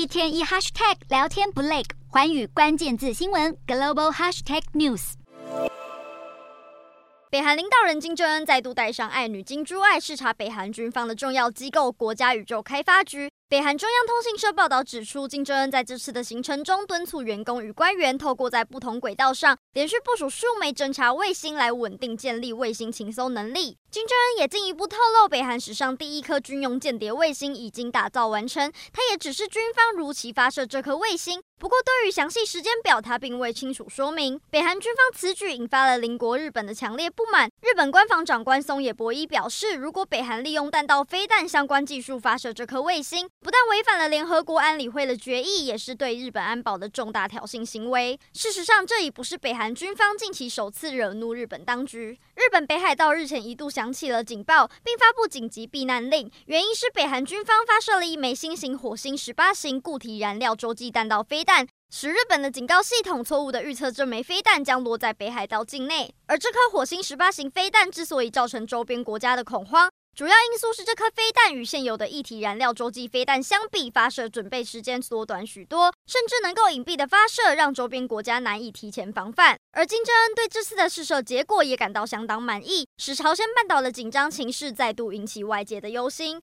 一天一 hashtag 聊天不累，环宇关键字新闻 global hashtag news。北韩领导人金正恩再度带上爱女金珠爱视察北韩军方的重要机构国家宇宙开发局。北韩中央通信社报道指出，金正恩在这次的行程中敦促员工与官员透过在不同轨道上连续部署数枚侦察卫星来稳定建立卫星情搜能力。金正恩也进一步透露，北韩史上第一颗军用间谍卫星已经打造完成，他也指示军方如期发射这颗卫星。不过，对于详细时间表，他并未清楚说明。北韩军方此举引发了邻国日本的强烈不满。日本官房长官松野博一表示，如果北韩利用弹道飞弹相关技术发射这颗卫星，不但违反了联合国安理会的决议，也是对日本安保的重大挑衅行为。事实上，这已不是北韩军方近期首次惹怒日本当局。日本北海道日前一度响起了警报，并发布紧急避难令，原因是北韩军方发射了一枚新型火星十八型固体燃料洲际弹道飞弹，使日本的警告系统错误地预测这枚飞弹将落在北海道境内。而这颗火星十八型飞弹之所以造成周边国家的恐慌，主要因素是这颗飞弹与现有的液体燃料洲际飞弹相比，发射准备时间缩短许多，甚至能够隐蔽的发射，让周边国家难以提前防范。而金正恩对这次的试射结果也感到相当满意，使朝鲜半岛的紧张情势再度引起外界的忧心。